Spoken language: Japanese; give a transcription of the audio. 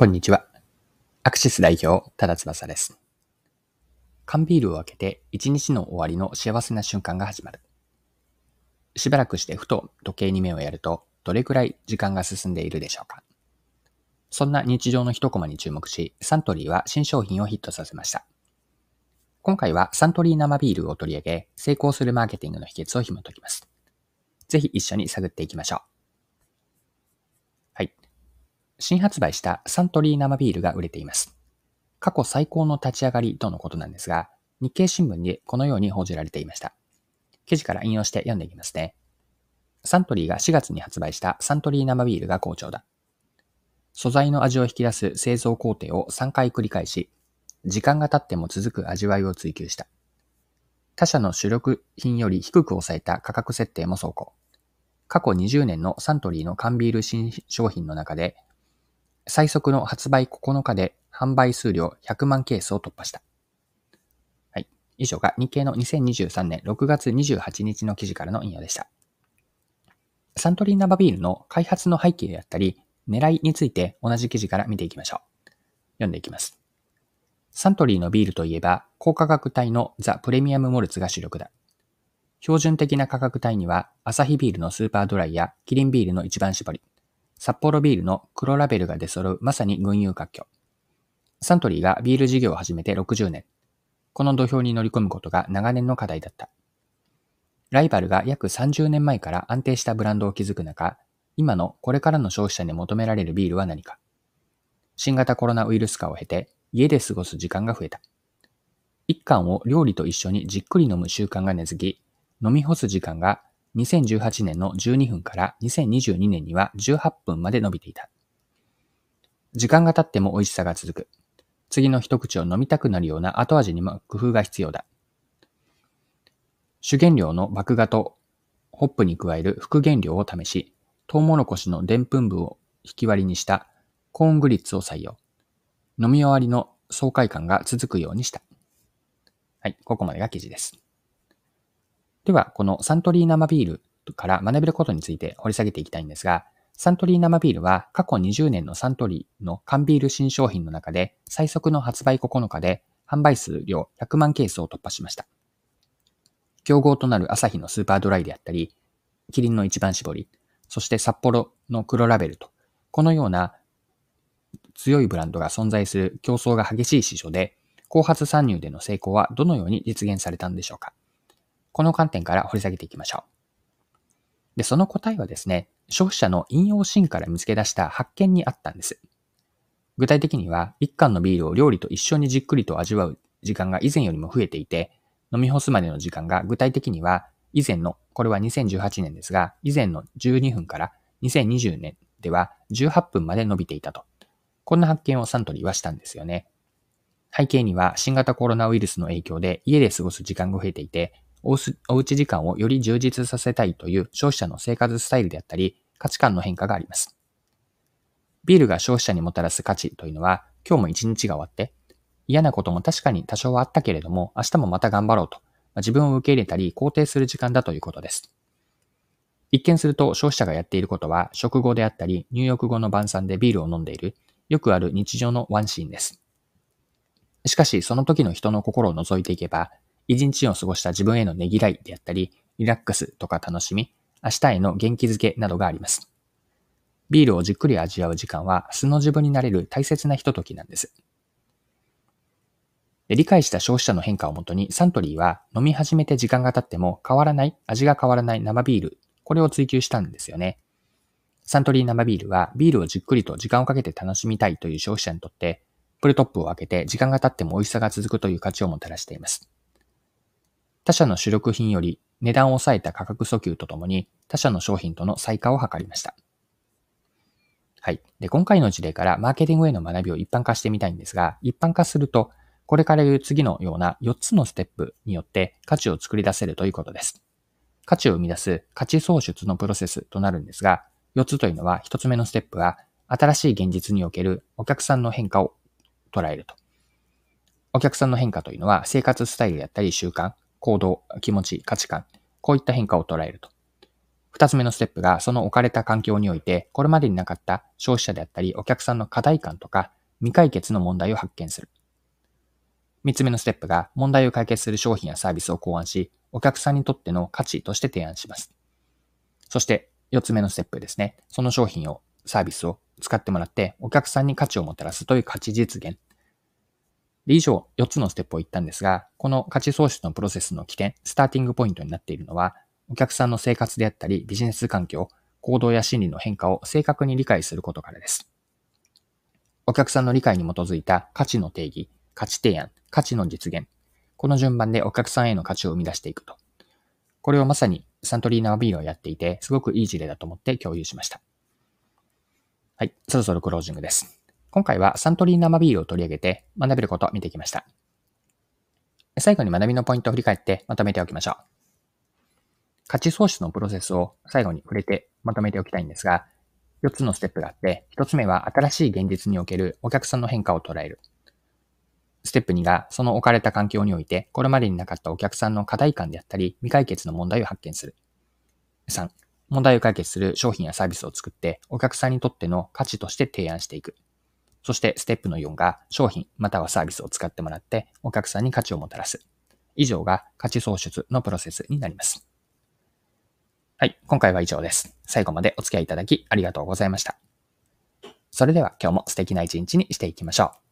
こんにちは。アクシス代表、ただ翼です。缶ビールを開けて一日の終わりの幸せな瞬間が始まる。しばらくしてふと時計に目をやると、どれくらい時間が進んでいるでしょうか。そんな日常の一コマに注目し、サントリーは新商品をヒットさせました。今回はサントリー生ビールを取り上げ、成功するマーケティングの秘訣を紐解きます。ぜひ一緒に探っていきましょう。新発売したサントリー生ビールが売れています。過去最高の立ち上がりとのことなんですが、日経新聞にこのように報じられていました。記事から引用して読んでいきますね。サントリーが4月に発売したサントリー生ビールが好調だ。素材の味を引き出す製造工程を3回繰り返し、時間が経っても続く味わいを追求した。他社の主力品より低く抑えた価格設定も走行。過去20年のサントリーの缶ビール新商品の中で最速の発売9日で販売数量100万ケースを突破した。はい。以上が日経の2023年6月28日の記事からの引用でした。サントリーナバビールの開発の背景であったり、狙いについて同じ記事から見ていきましょう。読んでいきます。サントリーのビールといえば、高価格帯のザ・プレミアムモルツが主力だ。標準的な価格帯には、アサヒビールのスーパードライやキリンビールの一番搾り、札幌ビールの黒ラベルが出揃うまさに群雄割拠。サントリーがビール事業を始めて60年。この土俵に乗り込むことが長年の課題だった。ライバルが約30年前から安定したブランドを築く中、今のこれからの消費者に求められるビールは何か。新型コロナウイルス化を経て、家で過ごす時間が増えた。一貫を料理と一緒にじっくり飲む習慣が根付き、飲み干す時間が2018年の12分から2022年には18分まで伸びていた。時間が経っても美味しさが続く。次の一口を飲みたくなるような後味にも工夫が必要だ。主原料の麦芽とホップに加える副原料を試し、トウモロコシの澱粉部を引き割りにしたコーングリッツを採用。飲み終わりの爽快感が続くようにした。はい、ここまでが記事です。では、このサントリー生ビールから学べることについて掘り下げていきたいんですが、サントリー生ビールは過去20年のサントリーの缶ビール新商品の中で最速の発売9日で販売数量100万ケースを突破しました。競合となるアサヒのスーパードライであったり、キリンの一番搾り、そして札幌の黒ラベルと、このような強いブランドが存在する競争が激しい市場で、後発参入での成功はどのように実現されたんでしょうかこの観点から掘り下げていきましょう。で、その答えはですね、消費者の引用シーンから見つけ出した発見にあったんです。具体的には、一缶のビールを料理と一緒にじっくりと味わう時間が以前よりも増えていて、飲み干すまでの時間が具体的には、以前の、これは2018年ですが、以前の12分から2020年では18分まで伸びていたと。こんな発見をサントリーはしたんですよね。背景には新型コロナウイルスの影響で家で過ごす時間が増えていて、おうち時間をより充実させたいという消費者の生活スタイルであったり、価値観の変化があります。ビールが消費者にもたらす価値というのは、今日も一日が終わって、嫌なことも確かに多少はあったけれども、明日もまた頑張ろうと、自分を受け入れたり肯定する時間だということです。一見すると消費者がやっていることは、食後であったり、入浴後の晩餐でビールを飲んでいる、よくある日常のワンシーンです。しかし、その時の人の心を覗いていけば、一日を過ごした自分へのねぎらいであったり、リラックスとか楽しみ、明日への元気づけなどがあります。ビールをじっくり味わう時間は素の自分になれる大切なひとときなんです。理解した消費者の変化をもとにサントリーは飲み始めて時間が経っても変わらない、味が変わらない生ビール、これを追求したんですよね。サントリー生ビールはビールをじっくりと時間をかけて楽しみたいという消費者にとってプルトップを開けて時間が経っても美味しさが続くという価値をもたらしています。他社の主力品より値段を抑えた価格訴求とともに他社の商品との再化を図りました。はい。で、今回の事例からマーケティングへの学びを一般化してみたいんですが、一般化すると、これから言う次のような4つのステップによって価値を作り出せるということです。価値を生み出す価値創出のプロセスとなるんですが、4つというのは1つ目のステップは、新しい現実におけるお客さんの変化を捉えると。お客さんの変化というのは生活スタイルであったり習慣、行動、気持ち、価値観、こういった変化を捉えると。二つ目のステップが、その置かれた環境において、これまでになかった消費者であったり、お客さんの課題感とか、未解決の問題を発見する。三つ目のステップが、問題を解決する商品やサービスを考案し、お客さんにとっての価値として提案します。そして、四つ目のステップですね。その商品を、サービスを使ってもらって、お客さんに価値をもたらすという価値実現。で以上、4つのステップを言ったんですが、この価値創出のプロセスの起点、スターティングポイントになっているのは、お客さんの生活であったり、ビジネス環境、行動や心理の変化を正確に理解することからです。お客さんの理解に基づいた価値の定義、価値提案、価値の実現。この順番でお客さんへの価値を生み出していくと。これをまさにサントリーナビールをやっていて、すごくいい事例だと思って共有しました。はい、そろそろクロージングです。今回はサントリー生ビールを取り上げて学べることを見てきました。最後に学びのポイントを振り返ってまとめておきましょう。価値創出のプロセスを最後に触れてまとめておきたいんですが、4つのステップがあって、1つ目は新しい現実におけるお客さんの変化を捉える。ステップ2が、その置かれた環境において、これまでになかったお客さんの課題感であったり、未解決の問題を発見する。3、問題を解決する商品やサービスを作って、お客さんにとっての価値として提案していく。そしてステップの4が商品またはサービスを使ってもらってお客さんに価値をもたらす。以上が価値創出のプロセスになります。はい、今回は以上です。最後までお付き合いいただきありがとうございました。それでは今日も素敵な一日にしていきましょう。